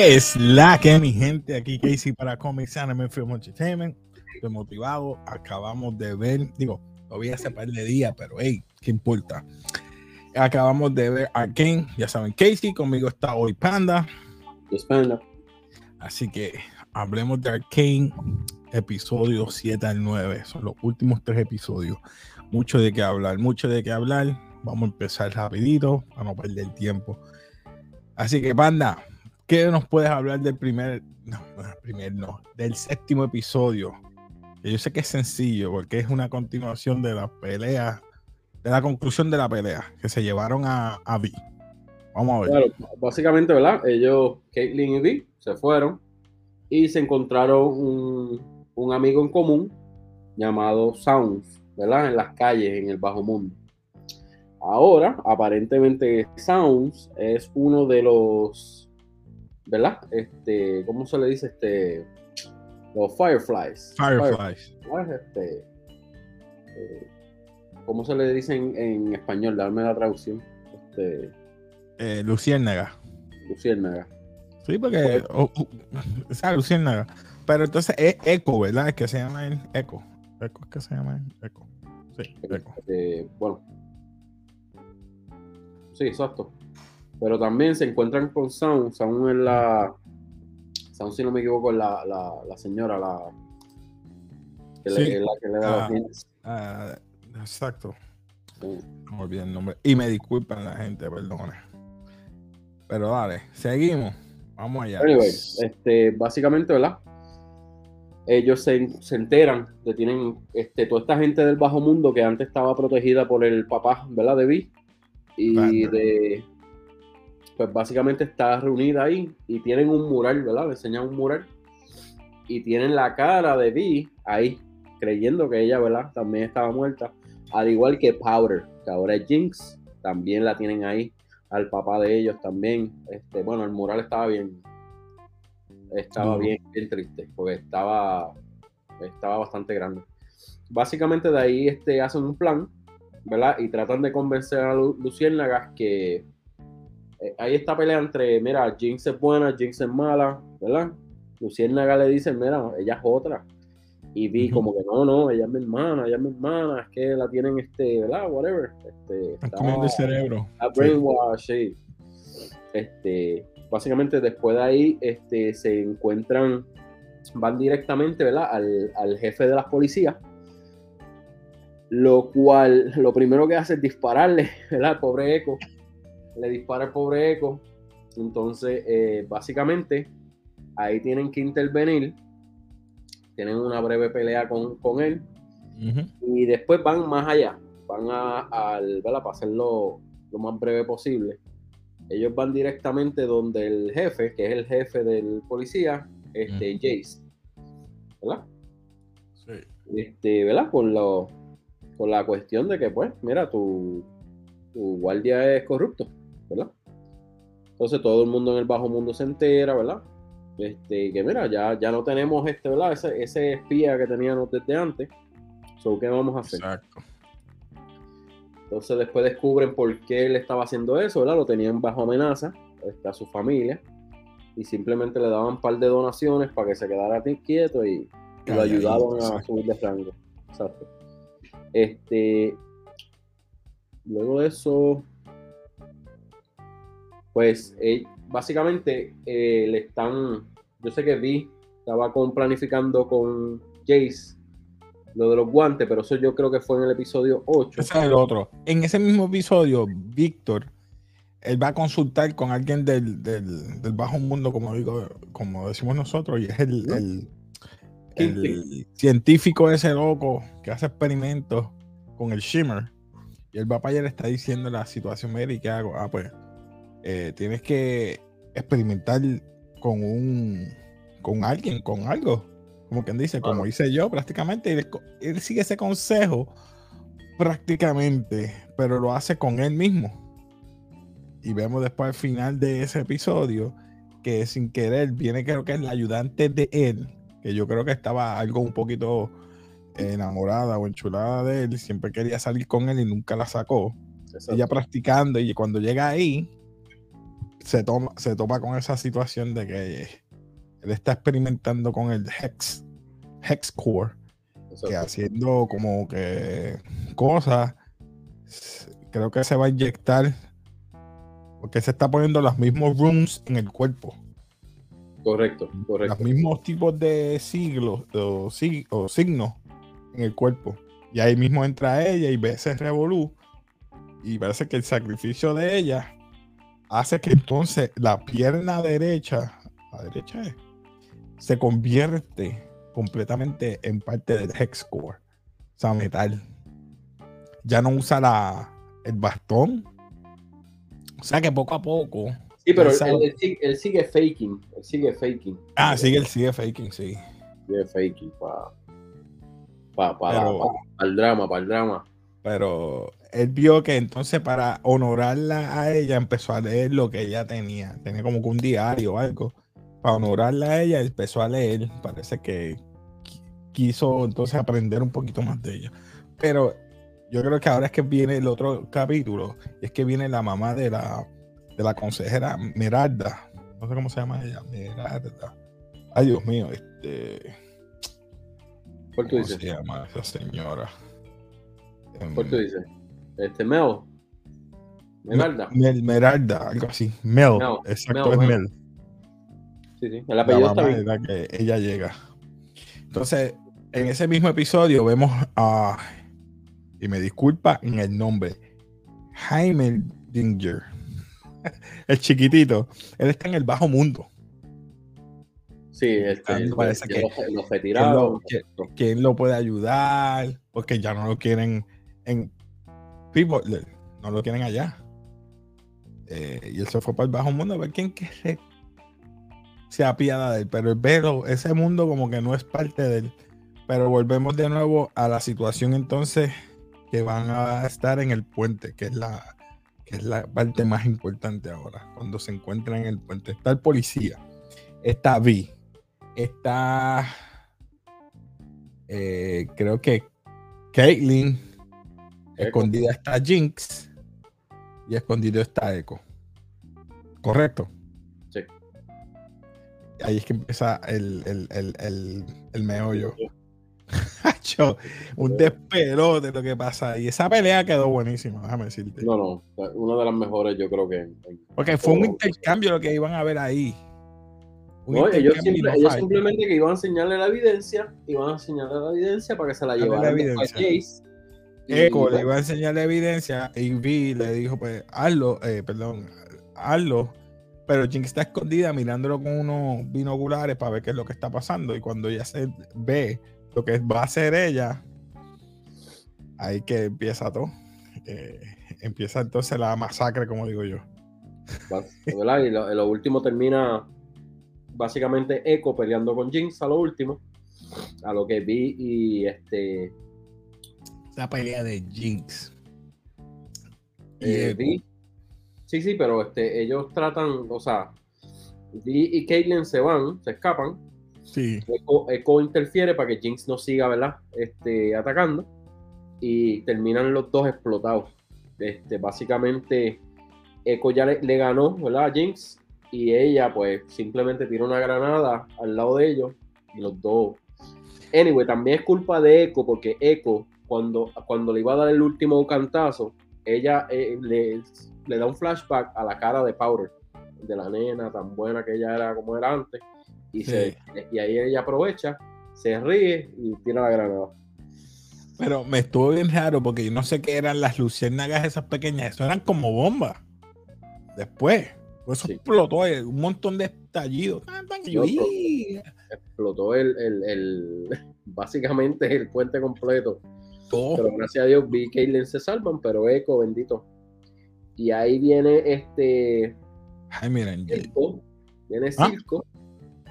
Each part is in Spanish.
¿Qué es la que mi gente? Aquí Casey para Comics Anime Film Entertainment. Estoy motivado. Acabamos de ver, digo, todavía hace par de días, pero hey, ¿qué importa? Acabamos de ver Arkane, ya saben, Casey, conmigo está hoy Panda. Es Panda. Así que hablemos de Arkane, episodio 7 al 9. Son los últimos tres episodios. Mucho de qué hablar, mucho de qué hablar. Vamos a empezar rapidito para no perder tiempo. Así que, Panda, ¿qué nos puedes hablar del primer, no, primer no, del séptimo episodio? Yo sé que es sencillo porque es una continuación de la pelea, de la conclusión de la pelea que se llevaron a, a Vi. Vamos a ver. Claro, básicamente, ¿verdad? Ellos, Caitlyn y Vi, se fueron y se encontraron un amigo en común llamado Sounds, ¿verdad? En las calles, en el bajo mundo. Ahora, aparentemente, Sounds es uno de los, ¿verdad? Este, ¿cómo se le dice? Este, los Fireflies. Fireflies. Este, eh, ¿Cómo se le dice en, en español? Darme la traducción. Este, Eh, Luciérnaga. Luciérnaga. Sí, porque. oh, oh, esa Luciérnaga. Pero entonces es Echo, ¿verdad? Es que se llama el Echo. Echo es que se llama el Echo. Sí, Echo. Eh, bueno. Sí, exacto. Pero también se encuentran con Sound. Sound es la. Sound, si no me equivoco, es la, la, la señora, la. Que Sí. le, es la que le da Ah. los dientes. Ah, exacto. Sí. Me olvidé el nombre. Y me disculpan la gente, perdone. Pero dale, seguimos. Vamos allá. Anyway, este, básicamente, ¿verdad? Ellos se, se enteran de tienen este, toda esta gente del bajo mundo que antes estaba protegida por el papá, ¿verdad? De Vi. Y Vander. de. Pues básicamente está reunida ahí y tienen un mural, ¿verdad? Le enseñan un mural. Y tienen la cara de Vi ahí, creyendo que ella, ¿verdad? También estaba muerta. Al igual que Powder, que ahora es Jinx, también la tienen ahí al papá de ellos también. Este, bueno, el mural estaba bien. Estaba bien, bien triste, porque estaba, estaba bastante grande. Básicamente de ahí este, hacen un plan, ¿verdad? Y tratan de convencer a Lu- Luciérnagas que eh, hay esta pelea entre, mira, Jinx es buena, Jinx es mala, ¿verdad? Luciérnaga le dice, mira, ella es otra. Y vi como que no, no, ella es mi hermana, ella es mi hermana, es que la tienen, este, ¿verdad? Whatever. Este, Están comiendo el cerebro. a Sí. Brainwash, sí. Este, básicamente después de ahí este, se encuentran, van directamente ¿verdad? Al, al jefe de las policías, lo cual lo primero que hace es dispararle ¿verdad? pobre Echo, le dispara al pobre Echo, entonces eh, básicamente ahí tienen que intervenir, tienen una breve pelea con, con él, y después van más allá, van a, al, ¿verdad? Para hacerlo lo más breve posible. Ellos van directamente donde el jefe, que es el jefe del policía, este. Jace, ¿verdad? Sí. Este, ¿verdad? Por, lo, por la cuestión de que, pues, mira, tu, tu guardia es corrupto, ¿verdad? Entonces todo el mundo en el bajo mundo se entera, ¿verdad? Este, que mira, ya, ya no tenemos este, ¿verdad? Ese, ese espía que teníamos desde antes. So, ¿Qué vamos a hacer? Exacto. Entonces después descubren por qué él estaba haciendo eso, ¿verdad? Lo tenían bajo amenaza, a su familia, y simplemente le daban un par de donaciones para que se quedara quieto y, lo ayudaban a subir de rango. Exacto. Este, luego de eso, pues eh, básicamente eh, le están, yo sé que Vi estaba con, planificando con Jace lo de los guantes, pero eso yo creo que fue en el episodio 8. Ese es el otro. En ese mismo episodio, Víctor, él va a consultar con alguien del, del, del bajo mundo, como digo, como decimos nosotros, y es el, el, científico ese loco que hace experimentos con el Shimmer. Y el va para allá y le está diciendo la situación médica. ¿qué hago? Ah, pues eh, tienes que experimentar con un con alguien, con algo. Como quien dice, como hice yo prácticamente. Él, él sigue ese consejo prácticamente, pero lo hace con él mismo. Y vemos después al final de ese episodio que sin querer viene creo que es la ayudante de él, que yo creo que estaba algo un poquito enamorada o enchulada de él, siempre quería salir con él y nunca la sacó. Exacto. Ella practicando y cuando llega ahí, se, toma, se topa con esa situación de que él está experimentando con el Hex, Hex Core, que haciendo como que cosas, creo que se va a inyectar, porque se está poniendo los mismos rooms en el cuerpo. Correcto, correcto. Los mismos tipos de siglos o, o signos en el cuerpo. Y ahí mismo entra ella y ve ese revolú. Y parece que el sacrificio de ella hace que entonces la pierna derecha, la derecha es, se convierte completamente en parte del hexcore, o sea, metal. Ya no usa la, el bastón. O sea que poco a poco. Sí, pero él, él, sigue faking. Él sigue faking. Ah, sigue, él sigue faking, sí. Sigue faking para pa, pa, el drama, para el drama. Pero él vio que entonces para honorarla a ella empezó a leer lo que ella tenía. Tenía como que un diario o algo. Para honorarla a ella empezó a leer. Parece que quiso entonces aprender un poquito más de ella. Pero yo creo que ahora es que viene el otro capítulo. Y es que viene la mamá de la, de la consejera Meralda. No sé cómo se llama ella. Meralda. Ay, Dios mío. Este. ¿Cuál tú dices? se llama esa señora? ¿Cuál tú dices? Este, Mel. Meralda. Mel, Meralda, algo así. Mel, exacto, es Mel. Sí, sí, el apellido está bien. que ella llega. Entonces, en ese mismo episodio vemos a, y me disculpa en el nombre, Jaime Dinger, el chiquitito. Él está en el bajo mundo. Sí, este, parece que, lo, retiraron. ¿Quién lo puede ayudar? Porque ya no lo quieren en No lo quieren allá. Eh, y él se fue para el bajo mundo a ver quién quiere se apiada de él. Pero el velo, ese mundo como que no es parte de él. Pero volvemos de nuevo a la situación entonces que van a estar en el puente, que es la, que es la parte más importante ahora, cuando se encuentran en el puente. Está el policía, está Vi, está, eh, creo que Caitlyn, escondida está Jinx y escondido está Echo. ¿Correcto? Sí. Ahí es que empieza el, el, el, el, meollo. un despelote de lo que pasa. Y esa pelea quedó buenísima, déjame decirte. No, no, una de las mejores yo creo que... Porque fue un intercambio lo que iban a ver ahí. No, ellos, simplemente que iban a enseñarle la evidencia, iban a enseñarle la evidencia para que se la llevara a Jace. Echo le iba a enseñar la evidencia y Vi le dijo, pues, hazlo, eh, perdón, hazlo. Pero Jinx está escondida mirándolo con unos binoculares para ver qué es lo que está pasando. Y cuando ella se ve lo que va a hacer ella, ahí que empieza todo. Eh, empieza entonces la masacre, como digo yo. Y lo, último termina básicamente Echo peleando con Jinx a lo último. A lo que vi y este. La pelea de Jinx. Eh, vi. Sí, sí, pero este, ellos tratan, o sea, Vi y Caitlyn se van, se escapan. Sí. Echo, interfiere para que Jinx no siga, ¿verdad? Este, atacando. Y terminan los dos explotados. Este, básicamente, Echo ya le, le ganó, ¿verdad? A Jinx y ella pues simplemente tira una granada al lado de ellos y los dos. Anyway, también es culpa de Echo porque Echo cuando, cuando le iba a dar el último cantazo, ella eh, le, le, da un flashback a la cara de Powder, de la nena tan buena que ella era como era antes, y, se, y ahí ella aprovecha, se ríe y tira la granada. Pero me estuvo bien raro porque yo no sé qué eran las luciérnagas esas pequeñas, eso eran como bombas. Después. Eso explotó eh, un montón de estallidos. explotó, el, el, básicamente el puente completo. Pero gracias a Dios, vi que se salvan, pero Eco, bendito. Y ahí viene este. Ay, miren. viene ¿Ah? Circo.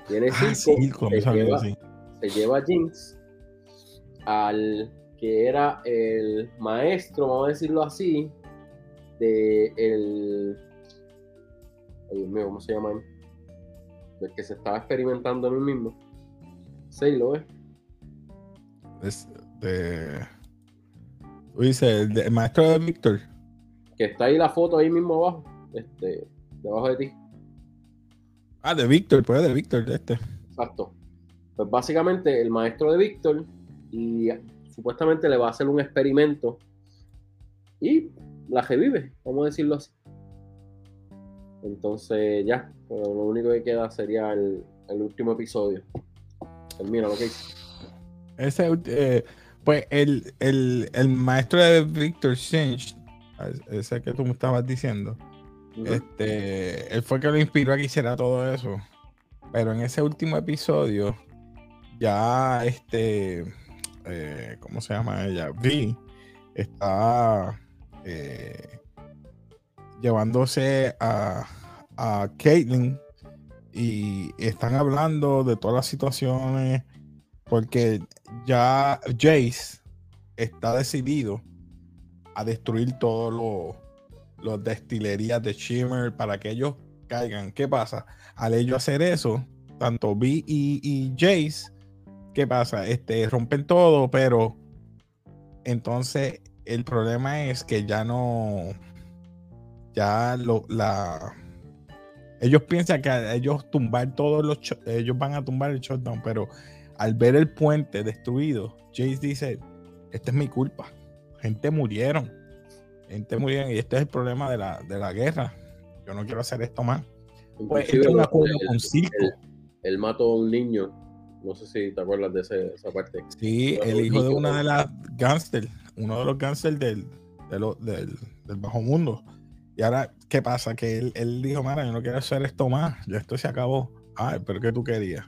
Viene ah, Circo. se, lleva, se lleva Jinx al que era el maestro, vamos a decirlo así, de el Ay, Dios mío, ¿cómo se llama? El que se estaba experimentando en el mismo. Sí, lo es. Es de. Dice, el, maestro de Víctor. Que está ahí la foto ahí mismo abajo. Este. debajo de ti. Ah, de Víctor, pues de Víctor, de este. Exacto. Pues básicamente el maestro de Víctor y supuestamente le va a hacer un experimento y la revive, vamos a decirlo así. Entonces ya, pues, lo único que queda sería el, el último episodio. Termina lo que hice. Ese, eh, pues el, el, el, maestro de Victor Sinch, ese que tú me estabas diciendo, uh -huh. este, él fue que lo inspiró a que hiciera todo eso. Pero en ese último episodio, ya este, eh, ¿cómo se llama ella? Vi, está eh, llevándose a, a Caitlyn y están hablando de todas las situaciones porque ya Jace está decidido a destruir todos los los destilerías de Shimmer para que ellos caigan. ¿Qué pasa? Al ellos hacer eso, tanto B y, y Jace, ¿qué pasa? Este, rompen todo, pero entonces el problema es que ya no, ya lo, la, ellos piensan que ellos tumbar todos los, ellos van a tumbar el shutdown, pero al ver el puente destruido, Jace dice, esta es mi culpa, gente murieron, gente murieron y este es el problema de la, de la guerra, yo no quiero hacer esto más. Pues, este un acuerdo él, con Circo. Él, él, mató a un niño, no sé si te acuerdas de ese, esa parte. Sí, el hijo de una de las gangsters, uno de los gangsters del, del, del bajo mundo. Y ahora, ¿qué pasa? Que él, él dijo, Mara, yo no quiero hacer esto más, ya esto se acabó. Ay, pero ¿qué tú querías?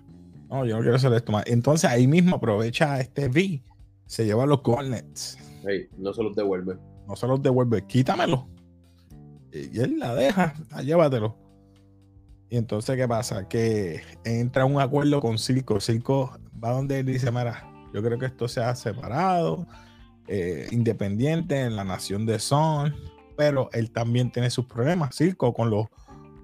No, yo no quiero hacer esto más. Entonces ahí mismo aprovecha este V, se lleva los Gornets. Hey, no se los devuelve. No se los devuelve, quítamelo. Y él la deja, llévatelo. Y entonces, ¿qué pasa? Que entra un acuerdo con Circo. Circo va donde él dice, mira, yo creo que esto se ha separado, eh, independiente en la nación de Son, pero él también tiene sus problemas, Circo, con los,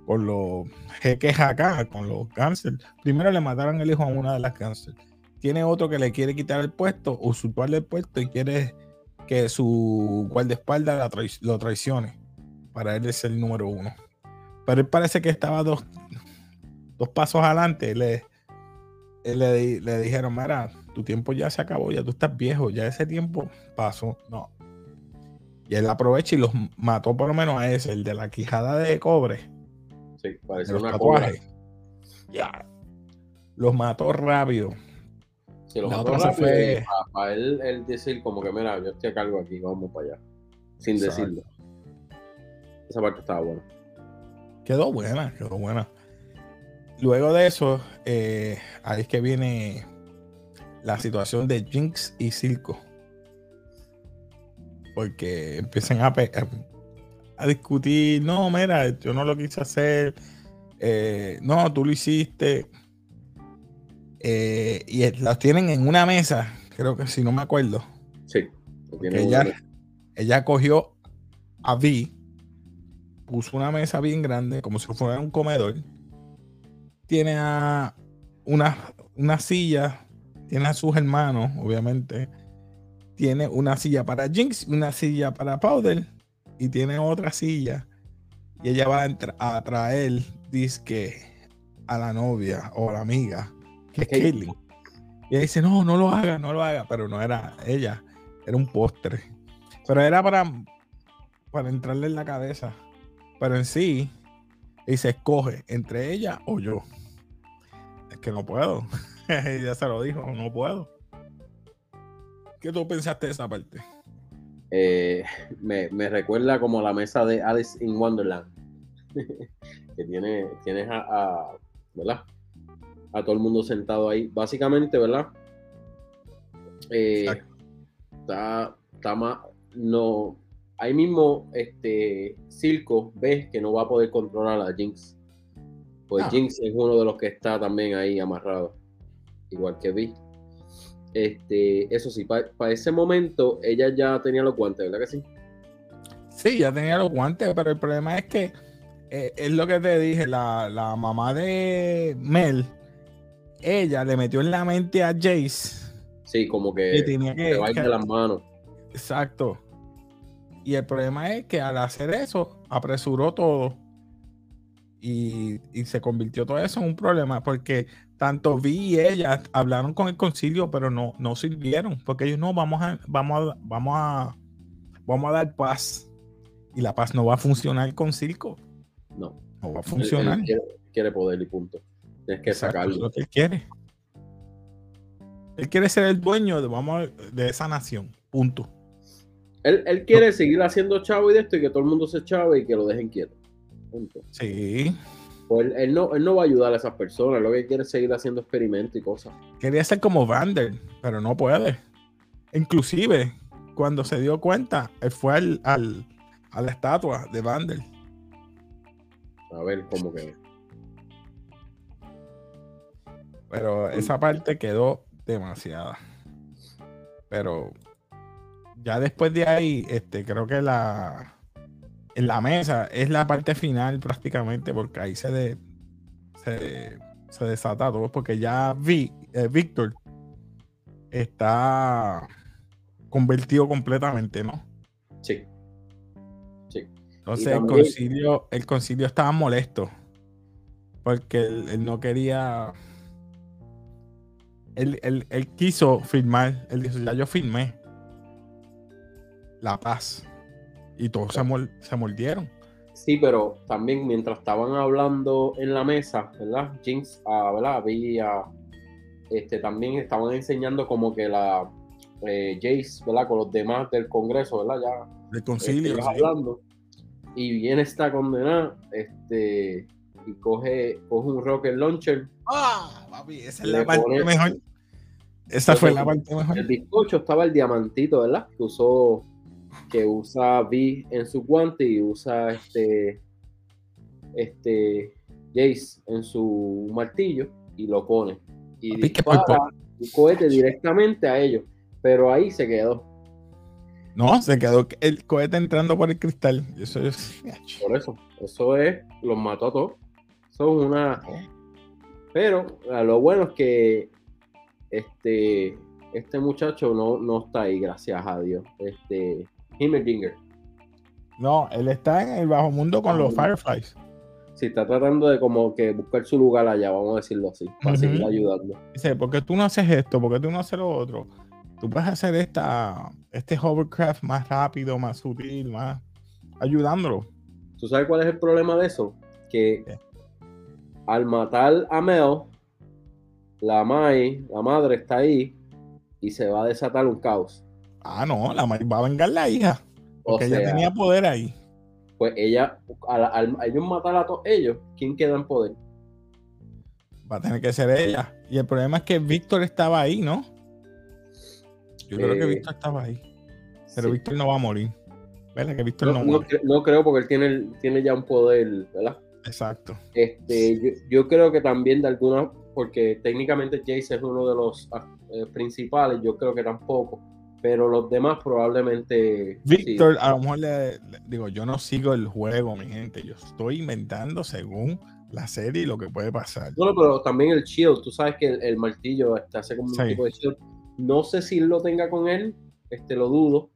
con los jeques acá, con los cáncer. Primero le mataron el hijo a una de las cáncer. Tiene otro que le quiere quitar el puesto, usurparle el puesto y quiere que su guardaespaldas tra lo traicione para él es el número uno. Pero él parece que estaba dos, dos pasos adelante. Le, le, le dijeron, mira, tu tiempo ya se acabó, ya tú estás viejo, ya ese tiempo pasó. No. Y él aprovecha y los mató por lo menos a ese, el de la quijada de cobre. Sí, parece una cobra. Ya. Los mató rápido. Sí, los la mató rápido fue... para, para él, él, decir como que, mira, yo estoy a cargo aquí, vamos para allá. Sin Exacto. decirlo. Esa parte estaba buena. Quedó buena, quedó buena. Luego de eso, eh, ahí es que viene la situación de Jinx y Circo. Porque empiezan a, a discutir, no, mira, yo no lo quise hacer, eh, no, tú lo hiciste. Eh, y las tienen en una mesa, creo que si no me acuerdo. Sí. Ella, ella cogió a Vi puso una mesa bien grande, como si fuera un comedor. Tiene a una, una silla, tiene a sus hermanos, obviamente. Tiene una silla para Jinx, una silla para Powder y tiene otra silla. Y ella va a, a traer, disque, a la novia o a la amiga, que es Caitlyn. Y ella dice, no, no lo haga, no lo haga. Pero no era ella, era un postre. Pero era para, para entrarle en la cabeza. Pero en sí, y se escoge entre ella o yo. Es que no puedo. ya se lo dijo, no puedo. ¿Qué tú pensaste de esa parte? Eh, me, me, recuerda como la mesa de Alice in Wonderland. que tiene, tienes a, a, ¿verdad? A todo el mundo sentado ahí. Básicamente, ¿verdad? Eh, está, está más. No, ahí mismo este Circo ves que no va a poder controlar a Jinx. Pues ah. Jinx es uno de los que está también ahí amarrado. Igual que Vi. Este, eso sí, para pa ese momento ella ya tenía los guantes, ¿verdad que sí? Sí, ya tenía los guantes, pero el problema es que eh, es lo que te dije, la, la, mamá de Mel, ella le metió en la mente a Jace. Sí, como que, que tenía que, las manos. Exacto. Y el problema es que al hacer eso, apresuró todo. Y, y se convirtió todo eso en un problema porque tanto Vi y ella hablaron con el concilio, pero no, no sirvieron, porque ellos no, vamos a, vamos a, vamos a, vamos a dar paz. Y la paz no va a funcionar con circo. No. No va a funcionar. Él, él quiere, quiere poder y punto. Tienes que Exacto, sacarlo. es lo que él quiere. Él quiere ser el dueño de, vamos a- de esa nación. Punto. Él, él quiere seguir haciendo chavo y de esto y que todo el mundo se chave y que lo dejen quieto. Punto. Sí. Pues él, él no, él no va a ayudar a esas personas. Lo que quiere es seguir haciendo experimentos y cosas. Quería ser como Vander, pero no puede. Inclusive, cuando se dio cuenta, él fue al, al- a la estatua de Vander. A ver cómo que. Pero esa parte quedó demasiada. Pero ya después de ahí, este, creo que la en la mesa es la parte final prácticamente, porque ahí se, de- se, se desata todo, porque ya vi, eh, Víctor está convertido completamente, ¿no? Sí. Sí. Entonces el concilio, el concilio estaba molesto. Porque él, él no quería. Él, él- él quiso firmar. Él dijo, ya yo firmé. La paz. Y todos se, mol- se mordieron. Sí, pero también mientras estaban hablando en la mesa, ¿verdad? Jinx, ah, ¿verdad? Había, este, también estaban enseñando como que la eh, Jace, ¿verdad? Con los demás del Congreso, ¿verdad? Ya El concilio. este, sí. hablando. Y viene esta condenada, este, y coge, coge un rocket launcher. Ah, papi, esa es la parte pone- mejor. Esa fue la parte mejor. El bizcocho estaba el diamantito, ¿verdad? Que usó, que usa V en su guante y usa este, este Jace en su martillo y lo pone. Y dispara un cohete directamente a ellos. Pero ahí se quedó. No, se quedó el cohete entrando por el cristal. Eso es. Por eso. Eso es, los mató a todos. Es una. Pero a lo bueno es que este, este muchacho no, no está ahí, gracias a Dios. Este, Himmeldinger. No, él está en el bajo mundo con los Fireflies. Sí, está tratando de como que buscar su lugar allá, vamos a decirlo así, para seguir ayudando. Dice, ¿por qué tú no haces esto? ¿Por qué tú no haces lo otro? Tú puedes hacer esta, este hovercraft más rápido, más sutil, más ayudándolo. ¿Tú sabes cuál es el problema de eso? Que ¿Qué? al matar a Mel, la Mai, la madre está ahí y se va a desatar un caos. Ah, no, la madre va a vengar la hija. O Porque ella tenía poder ahí. pues ella, al, ellos matar a todos ellos, ¿quién queda en poder? Va a tener que ser ella. Y el problema es que Víctor estaba ahí, ¿no? Yo creo que Eh, Víctor estaba ahí. Pero Sí. Víctor no va a morir. ¿Verdad? Que Víctor no, No, no muere. no creo porque él tiene, tiene ya un poder, ¿verdad? Exacto. Este, yo, yo creo que también de alguna, porque técnicamente Jace es uno de los ah, eh, principales, yo creo que tampoco, pero los demás probablemente. sí. Víctor, a lo mejor le, le- digo, yo no sigo el juego, mi gente. Yo estoy inventando según la serie y lo que puede pasar. No, pero también el shield, tú sabes que el, el martillo este, hace como un Sí. tipo de shield. No sé si lo tenga con él, este lo dudo,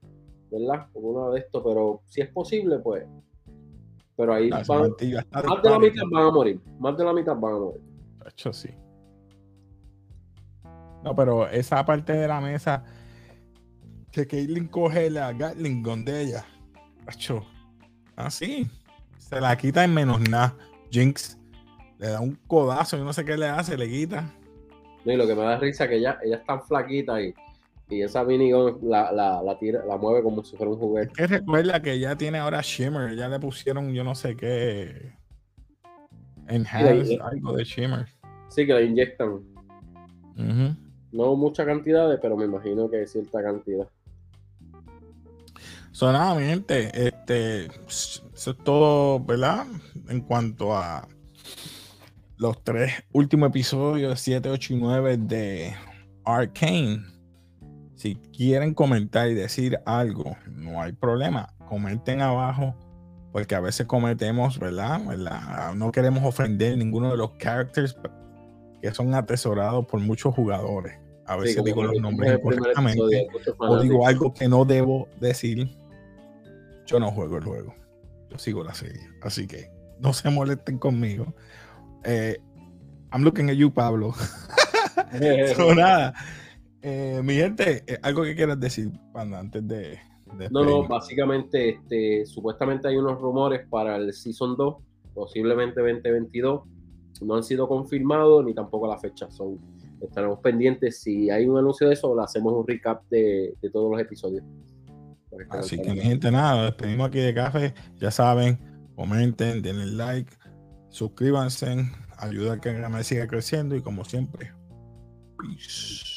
¿verdad? Como uno de estos, pero si es posible, pues. Pero ahí Ah, van- martillo está más de la mitad van a morir, más de la mitad van a morir. Tacho, sí. No, pero esa parte de la mesa que Caitlyn coge la Gatling gun de ella. Tacho. Así. Se la quita en menos nada. Jinx le da un codazo y no sé qué le hace, le quita. No, y lo que me da risa es que ella, ella es tan flaquita y, y esa minigun la, la, la, tira, la mueve como si fuera un Es juguete. que recuerda que ya tiene ahora Shimmer. Ya le pusieron yo no sé qué. Enhance, Sí, algo de Shimmer. Sí, que la inyectan. Ujú. No muchas cantidades, pero me imagino que cierta cantidad. So, este, eso es todo, ¿verdad? En cuanto a los tres últimos episodios, 7, 8 y 9 de Arcane. Si quieren comentar y decir algo, no hay problema. Comenten abajo, porque a veces cometemos, ¿verdad? ¿verdad? No queremos ofender ninguno de los characters que son atesorados por muchos jugadores. A veces Sí, como digo los nombres incorrectamente episodio, o digo algo que no debo decir, yo no juego el juego. Yo sigo la serie. Así que no se molesten conmigo. Eh, I'm looking at you, Pablo. so, nada. Eh, mi gente, eh, algo que quieras decir, Panda, antes de, No, no, básicamente, este, supuestamente hay unos rumores para el Season 2, posiblemente 2022. No han sido confirmados ni tampoco la fecha. Son, estaremos pendientes. Si hay un anuncio de eso, le hacemos un recap de, de todos los episodios. Así que, mi gente, nada, despedimos aquí de café. Ya saben, comenten, denle like, suscríbanse, ayuda a que me siga creciendo y como siempre, peace.